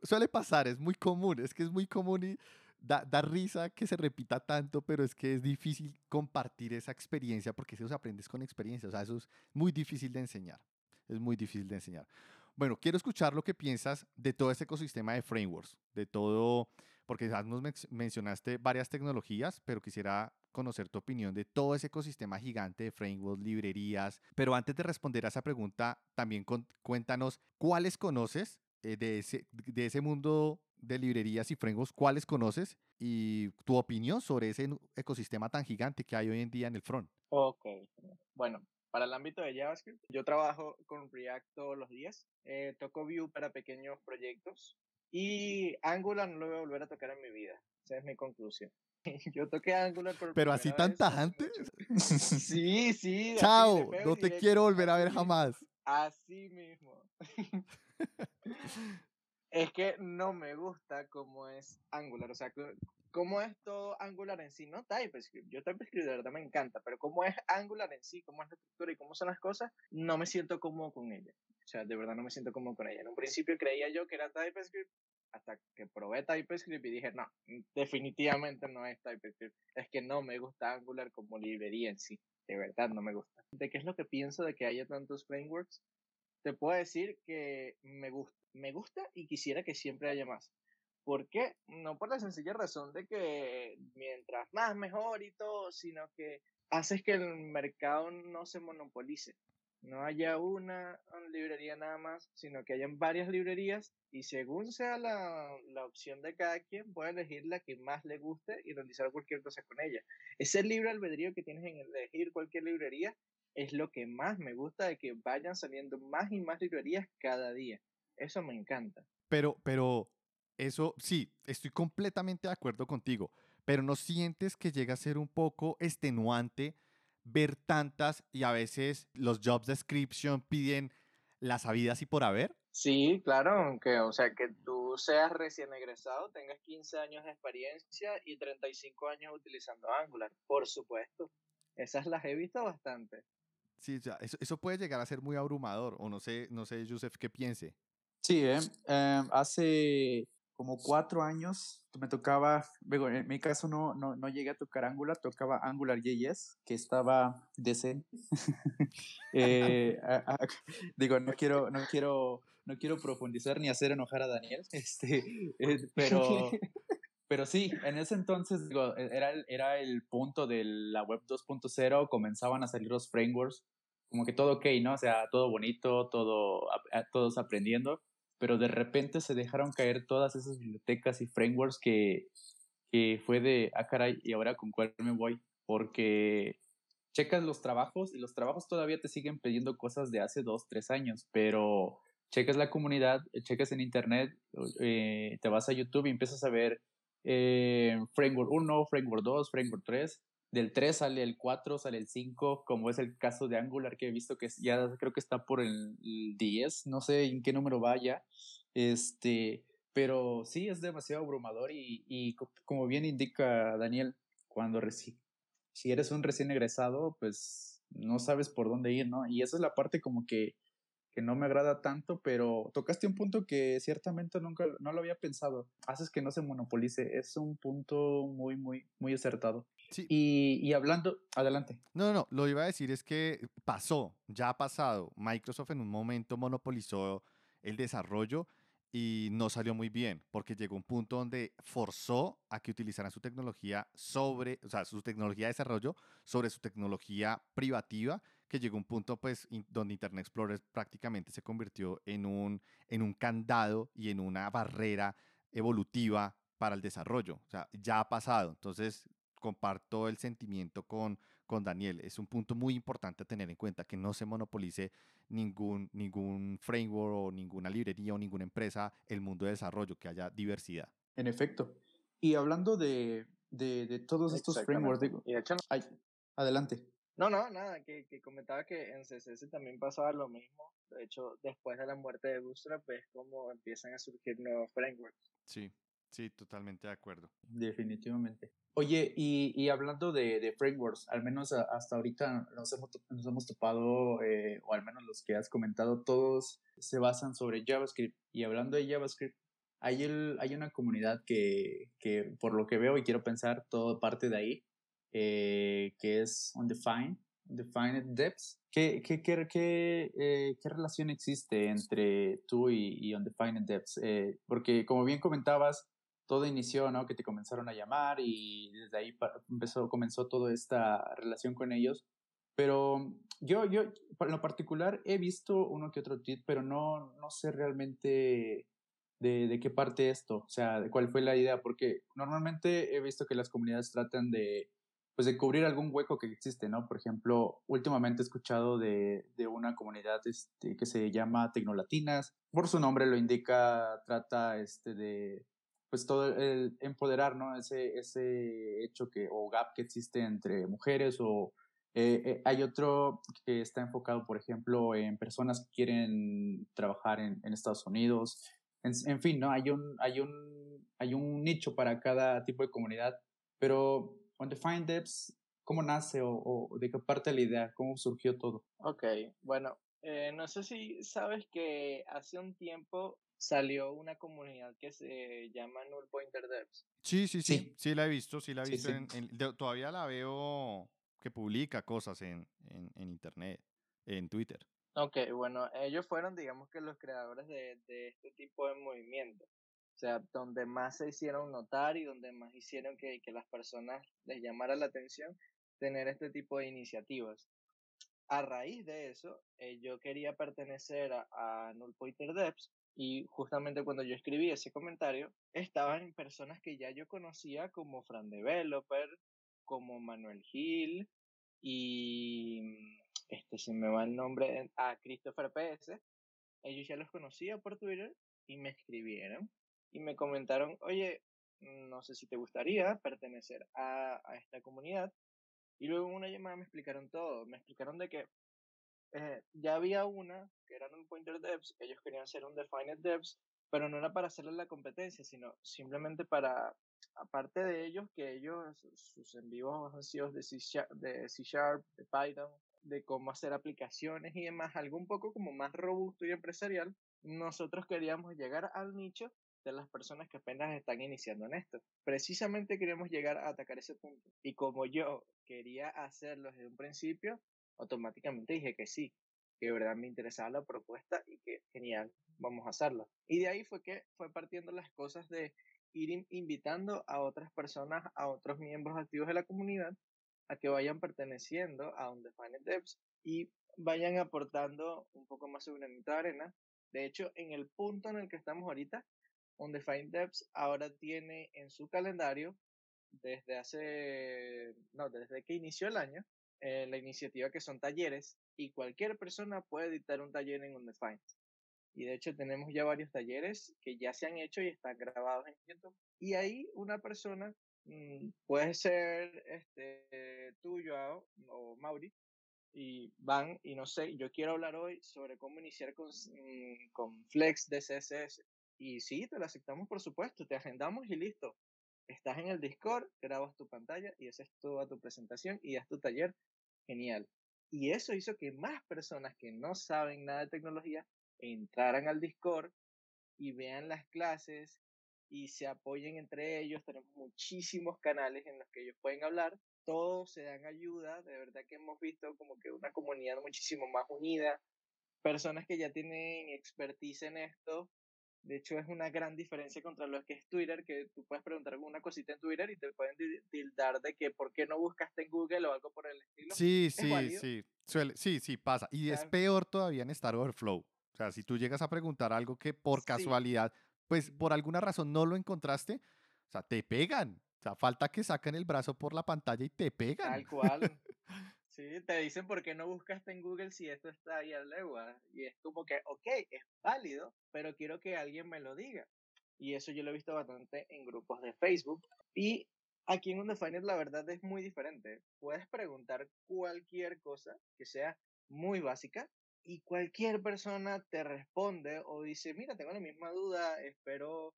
Speaker 1: suele, pasar, es muy común, es que es muy común y da, risa que se repita tanto, pero es que es difícil compartir esa experiencia porque si los aprendes con experiencia, o sea, eso es muy difícil de enseñar, es muy difícil de enseñar. Bueno, quiero escuchar lo que piensas de todo este ecosistema de frameworks, de todo, porque ya nos mencionaste varias tecnologías, pero quisiera conocer tu opinión de todo ese ecosistema gigante de frameworks, librerías. Pero antes de responder a esa pregunta, también cuéntanos cuáles conoces eh, de, ese, de ese mundo de librerías y frameworks, ¿cuáles conoces? Y tu opinión sobre ese ecosistema tan gigante que hay hoy en día en el front.
Speaker 3: Ok, bueno, para el ámbito de JavaScript, yo trabajo con React todos los días, eh, toco Vue para pequeños proyectos y Angular no lo voy a volver a tocar en mi vida. Esa es mi conclusión. *laughs* Yo toqué Angular por
Speaker 1: Pero así tan tajante. *laughs*
Speaker 3: Sí, sí.
Speaker 1: Chao, no te quiero volver a ver jamás.
Speaker 3: Así mismo. *laughs* es que no me gusta cómo es Angular, o sea, cómo es todo Angular en sí, no TypeScript. Yo TypeScript de verdad me encanta, pero cómo es Angular en sí, cómo es la estructura y cómo son las cosas, no me siento cómodo con ella. O sea, de verdad no me siento cómodo con ella. En un principio creía yo que era TypeScript, hasta que probé TypeScript y dije, no, definitivamente no es TypeScript. Es que no me gusta Angular como librería en sí. De verdad no me gusta. ¿De qué es lo que pienso de que haya tantos frameworks? Te puedo decir que me gusta me gusta y quisiera que siempre haya más. ¿Por qué? No por la sencilla razón de que mientras más mejor y todo, sino que haces que el mercado no se monopolice. No haya una, librería nada más, sino que hayan varias librerías y según sea la, la, opción de cada quien, puede elegir la que más le guste y realizar cualquier cosa con ella. Ese libre albedrío que tienes en elegir cualquier librería es lo que más me gusta de que vayan saliendo más y más librerías cada día. Eso me encanta.
Speaker 1: Pero, pero, eso sí, estoy completamente de acuerdo contigo, pero ¿no sientes que llega a ser un poco extenuante ver tantas y a veces los jobs description piden las habidas y por haber?
Speaker 3: Sí, claro, aunque, o sea, que tú seas recién egresado, tengas 15 años de experiencia y 35 años utilizando Angular, por supuesto. Esas las he visto bastante.
Speaker 1: Sí, o sea, eso, eso puede llegar a ser muy abrumador, o no sé, no sé, Joseph, qué piense.
Speaker 2: Sí, ¿eh? Em, hace como cuatro años me tocaba, en mi caso no, no, no llegué a tocar Angular, tocaba Angular JS, que estaba decente. *laughs* eh, digo, no quiero, no quiero, no quiero profundizar ni hacer enojar a Daniel, *laughs* este, eh, pero, pero sí, en ese entonces digo, e, era, era el punto de la web 2.0, comenzaban a salir los frameworks, como que todo ok, ¿no? O sea, todo bonito, todo, todos aprendiendo pero de repente se dejaron caer todas esas bibliotecas y frameworks que, que fue de, ah, caray, ¿y ahora con cuál me voy? Porque checas los trabajos y los trabajos todavía te siguen pidiendo cosas de hace dos, tres años, pero checas la comunidad, checas en internet, eh, te vas a YouTube y empiezas a ver eh, framework 1, framework 2, framework 3 del 3 sale el 4, sale el 5, como es el caso de Angular que he visto que ya creo que está por el 10, no sé en qué número vaya, este, pero sí es demasiado abrumador y, y como bien indica Daniel, cuando si eres un recién egresado, pues no sabes por dónde ir, ¿no? Y esa es la parte como que que no me agrada tanto, pero tocaste un punto que ciertamente nunca no lo había pensado. Haces que no se monopolice, es un punto muy, muy, muy acertado. Sí. Y, y, hablando, adelante.
Speaker 1: No, no, lo iba a decir es que pasó, ya ha pasado. Microsoft en un momento monopolizó el desarrollo y no salió muy bien porque llegó un punto donde forzó a que utilizaran su tecnología sobre, o sea, su tecnología de desarrollo sobre su tecnología privativa que llegó un punto pues donde Internet Explorer prácticamente se convirtió en un, en un candado y en una barrera evolutiva para el desarrollo. O sea, ya ha pasado. Entonces, comparto el sentimiento con, con Daniel. Es un punto muy importante a tener en cuenta que no se monopolice ningún, ningún framework o ninguna librería o ninguna empresa el mundo de desarrollo, que haya diversidad.
Speaker 2: En efecto. Y hablando de, de, de todos estos frameworks, digo,
Speaker 3: y de hecho,
Speaker 2: ay, adelante.
Speaker 3: No, no, nada, que, que, comentaba que en CSS también pasaba lo mismo. De hecho, después de la muerte de Bootstrap ves cómo empiezan a surgir nuevos frameworks.
Speaker 1: Sí, sí, totalmente de acuerdo.
Speaker 2: Definitivamente. Oye, y, y hablando de, de, frameworks, al menos hasta ahorita nos hemos, nos hemos topado, eh, o al menos los que has comentado, todos se basan sobre JavaScript. Y hablando de JavaScript, hay, el, hay una comunidad que, que, por lo que veo y quiero pensar, todo parte de ahí, eh, que es Undefined, Undefined Depths. ¿Qué, qué, qué, qué, eh, qué relación existe entre tú y, y Undefined Depths? Eh, porque como bien comentabas, todo inició, ¿no? Que te comenzaron a llamar y desde ahí empezó, comenzó toda esta relación con ellos. Pero yo, yo, en lo particular, he visto uno que otro tweet, pero no, no sé realmente de, de, qué parte esto, o sea, de cuál fue la idea, porque normalmente he visto que las comunidades tratan de, pues, de cubrir algún hueco que existe, ¿no? Por ejemplo, últimamente he escuchado de, de una comunidad este, que se llama Tecnolatinas, por su nombre lo indica, trata este, de, pues todo el empoderar, ¿no? Ese, ese hecho que, o gap que existe entre mujeres o eh, eh, hay otro que está enfocado, por ejemplo, en personas que quieren trabajar en, Estados Unidos. En, fin, ¿no? Hay un, hay, un, hay un nicho para cada tipo de comunidad, pero Undefined Depths, ¿cómo nace o, o, de qué parte la idea? ¿Cómo surgió todo?
Speaker 3: Ok, bueno, eh, no sé si sabes que hace un tiempo salió una comunidad que se llama Null Pointer Devs.
Speaker 1: Sí, sí, sí, sí, sí la he visto, sí la he visto. Sí, sí. En, en, de, todavía la veo que publica cosas en, en, en, internet, en Twitter.
Speaker 3: Ok, bueno, ellos fueron, digamos que los creadores de, de este tipo de movimiento. O sea, donde más se hicieron notar y donde más hicieron que, que las personas les llamara la atención tener este tipo de iniciativas. A raíz de eso, eh, yo quería pertenecer a, a Null Pointer Devs y justamente cuando yo escribí ese comentario, estaban personas que ya yo conocía como Fran Developer, como Manuel Gil y este se me va el nombre a Christopher PS. Ellos ya los conocía por Twitter y me escribieron y me comentaron, oye, no sé si te gustaría pertenecer a, a esta comunidad. Y luego en una llamada me explicaron todo, me explicaron de que eh, ya había una que eran un pointer devs, ellos querían ser un defined devs, pero no era para hacerle la competencia, sino simplemente para, aparte de ellos, que ellos, sus en vivos han sido de C, Sharp, de C Sharp, de Python, de cómo hacer aplicaciones y demás, algo un poco como más robusto y empresarial, nosotros queríamos llegar al nicho de las personas que apenas están iniciando en esto. Precisamente queríamos llegar a atacar ese punto. Y como yo quería hacerlo desde un principio, automáticamente dije que sí, que de verdad me interesaba la propuesta y que genial, vamos a hacerlo. Y de ahí fue que fue partiendo las cosas de ir invitando a otras personas, a otros miembros activos de la comunidad, a que vayan perteneciendo a Undefined Devs y vayan aportando un poco más su granito de arena. De hecho, en el punto en el que estamos ahorita, Undefined Devs ahora tiene en su calendario, desde hace, no, desde que inició el año, eh, la iniciativa que son talleres y cualquier persona puede editar un taller en Undefined. Y de hecho tenemos ya varios talleres que ya se han hecho y están grabados en YouTube. Y ahí una persona mmm, puede ser este, tú, Joao, o Mauri, y van, y no sé, yo quiero hablar hoy sobre cómo iniciar con, mmm, con Flex de CSS. Y sí, te lo aceptamos por supuesto, te agendamos y listo. Estás en el Discord, grabas tu pantalla y haces toda tu presentación y das tu taller. Genial. Y eso hizo que más personas que no saben nada de tecnología entraran al Discord y vean las clases y se apoyen entre ellos. Tenemos muchísimos canales en los que ellos pueden hablar. Todos se dan ayuda. De verdad que hemos visto como que una comunidad muchísimo más unida. Personas que ya tienen expertise en esto. De hecho, es una gran diferencia contra lo que es Twitter, que tú puedes preguntar alguna cosita en Twitter y te pueden tildar de que por qué no buscaste en Google o algo por el estilo.
Speaker 1: Sí, sí, sí. Suele, sí, sí, pasa. Y es peor todavía en Star Overflow. O sea, si tú llegas a preguntar algo que por casualidad, pues por alguna razón no lo encontraste, o sea, te pegan. O sea, falta que saquen el brazo por la pantalla y te pegan.
Speaker 3: Tal cual. Sí, te dicen por qué no buscaste en Google si esto está ahí al legua. Y es como que, ok, es válido, pero quiero que alguien me lo diga. y eso yo lo he visto bastante en grupos de Facebook. Y aquí en Undefined la verdad es muy diferente. Puedes preguntar cualquier cosa que sea muy básica y cualquier persona te responde o dice, mira, tengo la misma duda, espero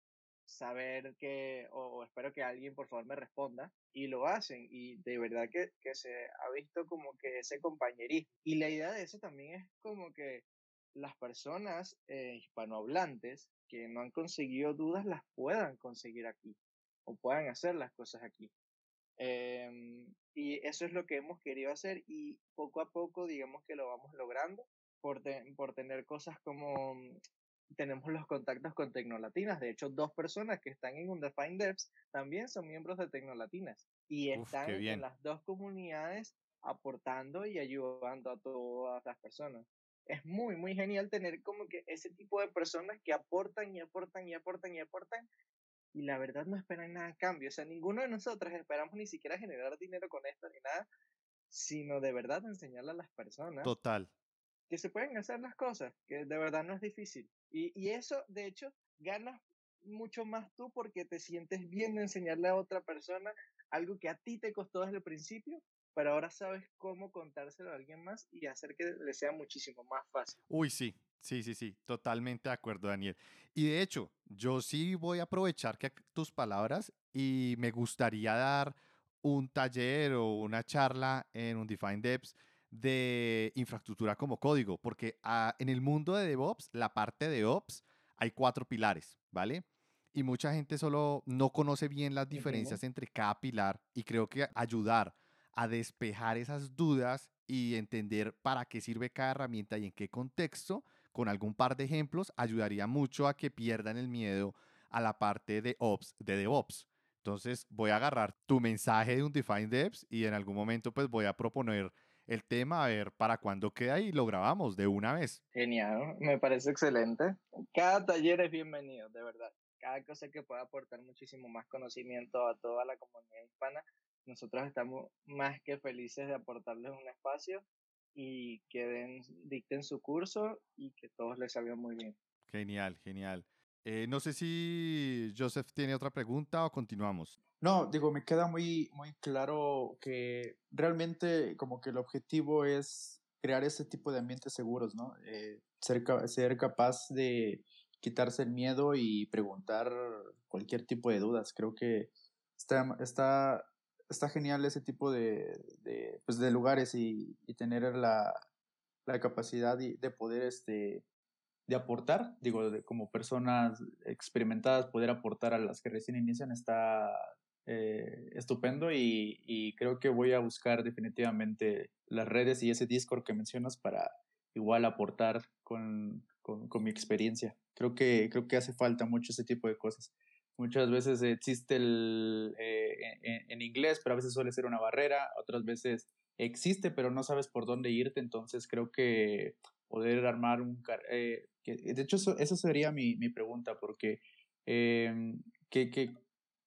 Speaker 3: saber que, o, espero que alguien por favor me responda, y lo hacen, y de verdad que, que se ha visto como que ese compañerismo. Y la idea de eso también es como que las personas eh, hispanohablantes que no han conseguido dudas las puedan conseguir aquí, o puedan hacer las cosas aquí. Em, y eso es lo que hemos querido hacer y poco a poco digamos que lo vamos logrando por, por tener cosas como tenemos los contactos con Tecnolatinas. De hecho, dos personas que están en Undefined Devs también son miembros de Tecnolatinas y están en las dos comunidades aportando y ayudando a todas las personas. Es muy, muy genial tener como que ese tipo de personas que aportan y aportan y aportan y aportan y la verdad no esperan nada a cambio. O sea, ninguno de nosotros esperamos ni siquiera generar dinero con esto ni nada, sino de verdad enseñarle a las personas.
Speaker 1: Total
Speaker 3: que se pueden hacer las cosas, que de verdad no es difícil. Y, y eso, de hecho, ganas mucho más tú porque te sientes bien de enseñarle a otra persona algo que a ti te costó desde el principio, pero ahora sabes cómo contárselo a alguien más y hacer que le sea muchísimo más fácil.
Speaker 1: Uy, sí, sí, sí, sí, totalmente de acuerdo, Daniel. Y de hecho, yo sí voy a aprovechar tus palabras y me gustaría dar un taller o una charla en un Define de infraestructura como código, porque ah, en el mundo de DevOps, la parte de Ops, hay cuatro pilares, ¿vale? Y mucha gente solo no conoce bien las diferencias entre cada pilar y creo que ayudar a despejar esas dudas y entender para qué sirve cada herramienta y en qué contexto, con algún par de ejemplos, ayudaría mucho a que pierdan el miedo a la parte de Ops, de DevOps. Entonces voy a agarrar tu mensaje de un Define Devs y en algún momento pues voy a proponer el tema, a ver para cuándo queda y lo grabamos de una vez.
Speaker 3: Genial, me parece excelente. Cada taller es bienvenido, de verdad. Cada cosa que pueda aportar muchísimo más conocimiento a toda la comunidad hispana, nosotros estamos más que felices de aportarles un espacio y que den, dicten su curso y que todos les salga muy bien.
Speaker 1: Genial, genial. Eh, no sé si Joseph tiene otra pregunta o continuamos.
Speaker 2: No, digo, me queda muy, muy claro que realmente como que el objetivo es crear ese tipo de ambientes seguros, ¿no? Eh, ser, ser capaz de quitarse el miedo y preguntar cualquier tipo de dudas. Creo que está, está, está genial ese tipo de, de, pues de lugares y, y tener la, la capacidad de, de poder este, de aportar, digo, de, como personas experimentadas, poder aportar a las que recién inician está eh, estupendo y, creo que voy a buscar definitivamente las redes y ese Discord que mencionas para igual aportar con, mi experiencia. Creo que, creo que hace falta mucho ese tipo de cosas. Muchas veces existe el, eh, en, inglés, pero a veces suele ser una barrera, otras veces existe, pero no sabes por dónde irte, entonces creo que poder armar un... Eh, de hecho, eso, eso sería mi, mi pregunta, porque eh, ¿qué, qué,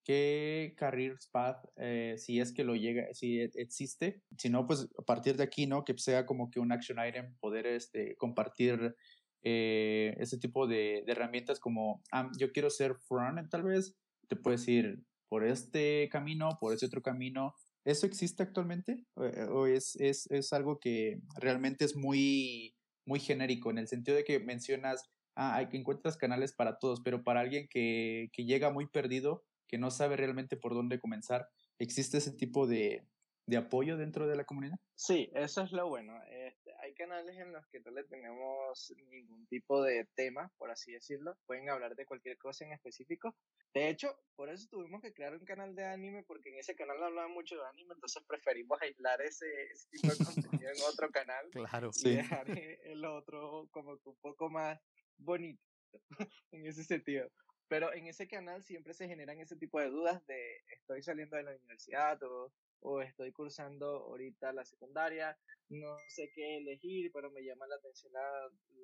Speaker 2: qué career path, eh, si es que lo llega, si e, existe, si no, pues a partir de aquí, ¿no? Que sea como que un action item, poder este, compartir eh, ese tipo de, de, herramientas como, ah, yo quiero ser front, tal vez, te puedes ir por este camino, por ese otro camino. ¿Eso existe actualmente? ¿O, es, es, es, algo que realmente es muy, muy genérico en el sentido de que mencionas, ah, hay que encuentras canales para todos, pero para alguien que, que llega muy perdido, que no sabe realmente por dónde comenzar. ¿Existe ese tipo de, de apoyo dentro de la comunidad?
Speaker 3: Sí, eso es lo bueno. Este, hay canales en los que no le tenemos ningún tipo de tema, por así decirlo. Pueden hablar de cualquier cosa en específico. De hecho, por eso tuvimos que crear un canal de anime, porque en ese canal hablaban mucho de anime, entonces preferimos aislar ese, ese tipo de contenido en otro canal *laughs*
Speaker 1: claro,
Speaker 3: y dejar el otro como que un poco más bonito *laughs* en ese sentido. Pero en ese canal siempre se generan ese tipo de dudas de estoy saliendo de la universidad o, o estoy cursando ahorita la secundaria, no sé qué elegir, pero me llama la atención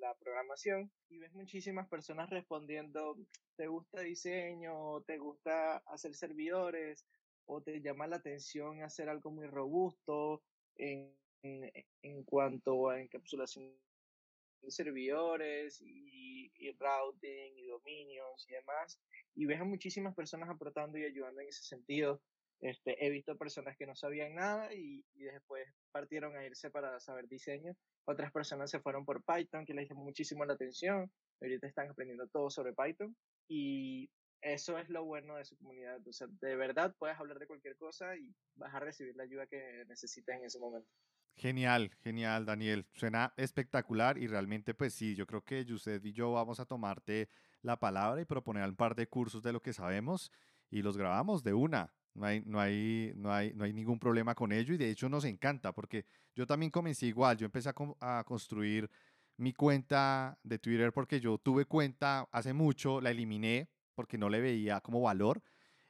Speaker 3: la, programación. Y ves muchísimas personas respondiendo, ¿te gusta diseño? ¿Te gusta hacer servidores? ¿O te llama la atención hacer algo muy robusto en, en, en cuanto a encapsulación servidores y, y, routing y dominios y demás. Y ves a muchísimas personas aportando y ayudando en ese sentido. Este, he visto personas que no sabían nada y, y, después partieron a irse para saber diseño. Otras personas se fueron por Python, que les llamó muchísimo la atención. Ahorita están aprendiendo todo sobre Python. Y eso es lo bueno de su comunidad. O sea, de verdad puedes hablar de cualquier cosa y vas a recibir la ayuda que necesites en ese momento.
Speaker 1: Genial, genial, Daniel. Suena espectacular y realmente, pues sí, yo creo que Yusef y yo vamos a tomarte la palabra y proponer un par de cursos de lo que sabemos y los grabamos de una. No hay, no, hay, no, hay, no hay ningún problema con ello y de hecho nos encanta porque yo también comencé igual. Yo empecé a, a construir mi cuenta de Twitter porque yo tuve cuenta hace mucho, la eliminé porque no le veía como valor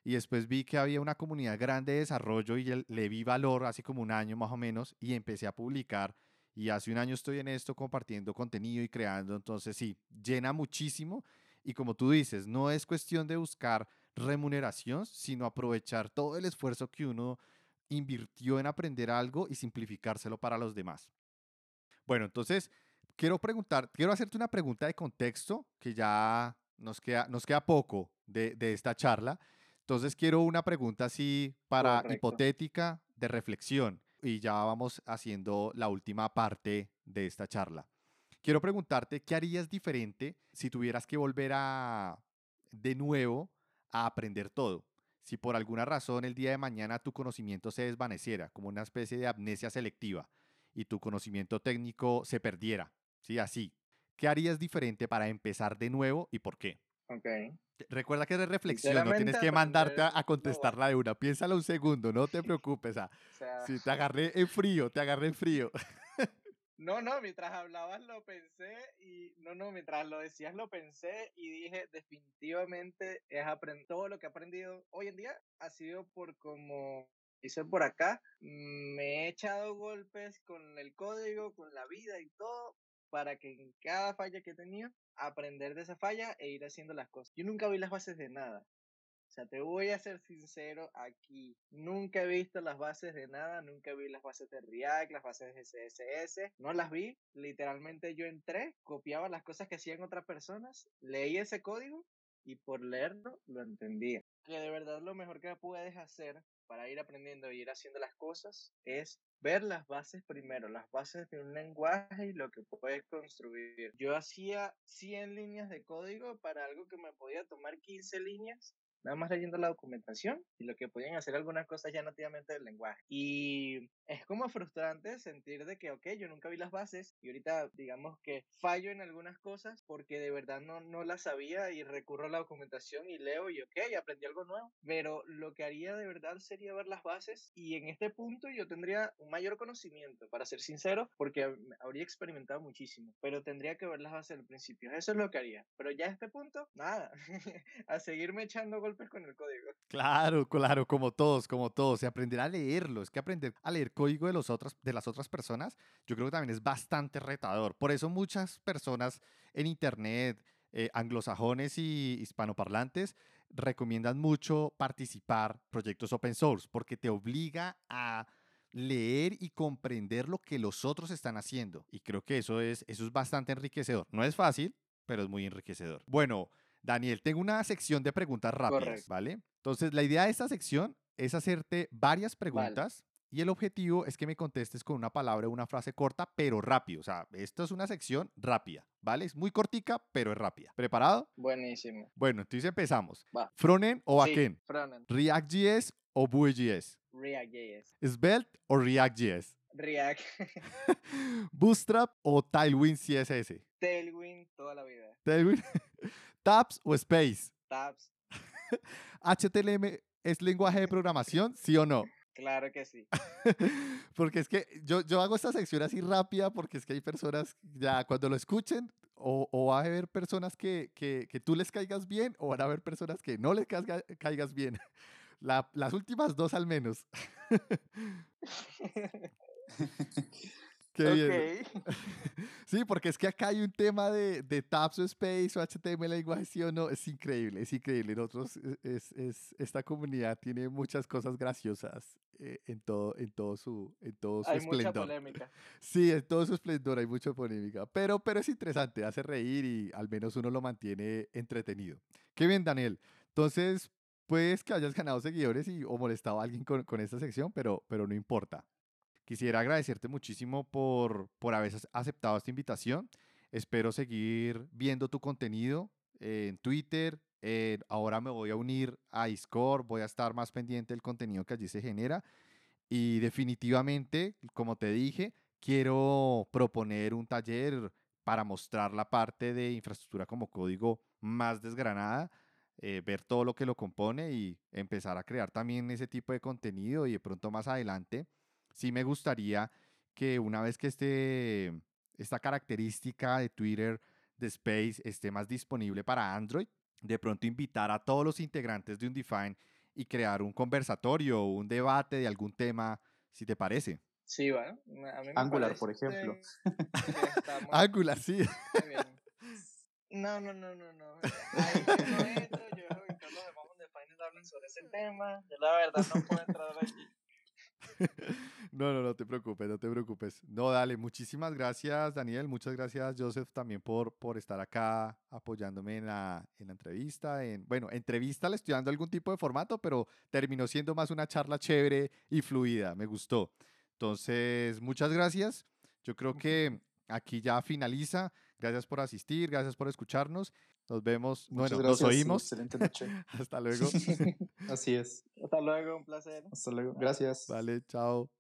Speaker 1: y después vi que había una comunidad grande de desarrollo y le vi valor hace como un año más o menos y empecé a publicar y hace un año estoy en esto compartiendo contenido y creando, entonces sí, llena muchísimo y como tú dices, no es cuestión de buscar remuneración, sino aprovechar todo el esfuerzo que uno invirtió en aprender algo y simplificárselo para los demás. Bueno, entonces quiero preguntar, quiero hacerte una pregunta de contexto que ya nos queda, nos queda poco de, de esta charla. Entonces quiero una pregunta así para hipotética de reflexión y ya vamos haciendo la última parte de esta charla. Quiero preguntarte, ¿qué harías diferente si tuvieras que volver a, de nuevo, a aprender todo? Si por alguna razón el día de mañana tu conocimiento se desvaneciera, como una especie de amnesia selectiva, y tu conocimiento técnico se perdiera, ¿sí? Así. ¿Qué harías diferente para empezar de nuevo y por qué?
Speaker 3: Ok.
Speaker 1: Recuerda que es reflexión, no tienes que mandarte a, contestarla de una. Piénsala un segundo, no te preocupes. Ah. *laughs* si te agarré en frío, te agarré en frío.
Speaker 3: No, no, mientras hablabas lo pensé y no, no, mientras lo decías lo pensé y dije definitivamente es aprender todo lo que he aprendido hoy en día ha sido por como hice por acá, me he echado golpes con el código, con la vida y todo para que en cada falla que tenía aprender de esa falla e ir haciendo las cosas. Yo nunca vi las bases de nada. O sea, te voy a ser sincero aquí. Nunca he visto las bases de nada, nunca vi las bases de React, las bases de CSS, no las vi. Literalmente yo entré, copiaba las cosas que hacían otras personas, leí ese código y por leerlo lo entendía. Que de verdad lo mejor que puedes hacer para ir aprendiendo y ir haciendo las cosas es ver las bases primero, las bases de un lenguaje y lo que puedes construir. Yo hacía 100 líneas de código para algo que me podía tomar 15 líneas nada más leyendo la documentación y lo que podían hacer algunas cosas ya nativamente del lenguaje. Y es como frustrante sentir de que, ok, yo nunca vi las bases y ahorita digamos que fallo en algunas cosas porque de verdad no, no las sabía y recurro a la documentación y leo y, ok, aprendí algo nuevo. Pero lo que haría de verdad sería ver las bases y en este punto yo tendría un mayor conocimiento, para ser sincero, porque habría experimentado muchísimo, pero tendría que ver las bases al principio. Eso es lo que haría. Pero ya a este punto, nada, *laughs* a seguirme echando con el código. *laughs*
Speaker 1: Claro, claro, como todos, como todos. Y aprender a leerlo. Es que aprender a leer código de, los otros, de las otras personas, yo creo que también es bastante retador. Por eso muchas personas en Internet, eh, anglosajones y hispanoparlantes, recomiendan mucho participar proyectos open source, porque te obliga a leer y comprender lo que los otros están haciendo. Y creo que eso es, eso es bastante enriquecedor. No es fácil, pero es muy enriquecedor. Bueno, Daniel, tengo una sección de preguntas rápidas, ¿vale? Entonces, la idea de esta sección es hacerte varias preguntas y el objetivo es que me contestes con una palabra o una frase corta, pero rápido. O sea, esto es una sección rápida, ¿vale? Es muy cortica, pero es rápida. ¿Preparado?
Speaker 3: Buenísimo.
Speaker 1: Bueno, entonces empezamos. ¿Frontend o backend?
Speaker 3: Sí, frontend.
Speaker 1: ¿React.js o Vue.js?
Speaker 3: React.js.
Speaker 1: ¿Svelte o React.js?
Speaker 3: React. *laughs*
Speaker 1: ¿Bootstrap o Tailwind CSS?
Speaker 3: Tailwind toda la vida.
Speaker 1: Tailwind. ¿Tabs o Space?
Speaker 3: Tabs. *laughs*
Speaker 1: ¿HTML es lenguaje de programación, sí o no? *laughs*
Speaker 3: Claro que sí. *laughs*
Speaker 1: porque es que yo, yo hago esta sección así rápida porque es que hay personas, ya cuando lo escuchen, o, o va a haber personas que, que, que, tú les caigas bien o van a haber personas que no les caigas bien. La, las últimas dos al menos. Qué bien. *laughs* sí, porque es que acá hay un tema de, de Tabs Space o HTML lenguaje, sí o no, es increíble, es increíble. Nosotros, e, es, es, esta comunidad tiene muchas cosas graciosas eh, en, todo, en todo su, en todo su
Speaker 3: hay
Speaker 1: esplendor.
Speaker 3: Mucha polémica. *laughs*
Speaker 1: Sí, en todo su esplendor hay mucha polémica, pero, pero es interesante, hace reír y al menos uno lo mantiene entretenido. Qué bien, Daniel. Entonces, puedes que hayas ganado seguidores y, o molestado a alguien con, con esta sección, pero, pero no importa. Quisiera agradecerte muchísimo por, por haber aceptado esta invitación. Espero seguir viendo tu contenido en Twitter. ahora me voy a unir a Discord, voy a estar más pendiente del contenido que allí se genera. Y definitivamente, como te dije, quiero proponer un taller para mostrar la parte de infraestructura como código más desgranada, eh, ver todo lo que lo compone y empezar a crear también ese tipo de contenido y de pronto más adelante sí me gustaría que una vez que este, esta característica de Twitter de Space esté más disponible para Android, de pronto invitar a todos los integrantes de Undefine y crear un conversatorio o un debate de algún tema, si te parece.
Speaker 3: Sí, bueno.
Speaker 2: A mí me Angular, por ejemplo. *laughs*
Speaker 1: Angular, sí.
Speaker 3: No, no, no, no, no. Ahí no entro, yo dejo que los demás Undefine hablen sobre ese tema. Yo la verdad no puedo entrar aquí. *laughs*
Speaker 1: No, no, no te preocupes, no te preocupes. No, dale, muchísimas gracias, Daniel. Muchas gracias, Joseph, también por, por estar acá apoyándome en la, en la entrevista. En, bueno, entrevista le estoy dando algún tipo de formato, pero terminó siendo más una charla chévere y fluida. Me gustó. Entonces, muchas gracias. Yo creo que aquí ya finaliza. Gracias por asistir, gracias por escucharnos. Nos vemos, bueno, nos oímos.
Speaker 2: Excelente noche. *laughs*
Speaker 1: Hasta luego. *laughs*
Speaker 2: Así es.
Speaker 3: Hasta luego, un placer.
Speaker 2: Hasta luego. Gracias.
Speaker 1: Vale, chao.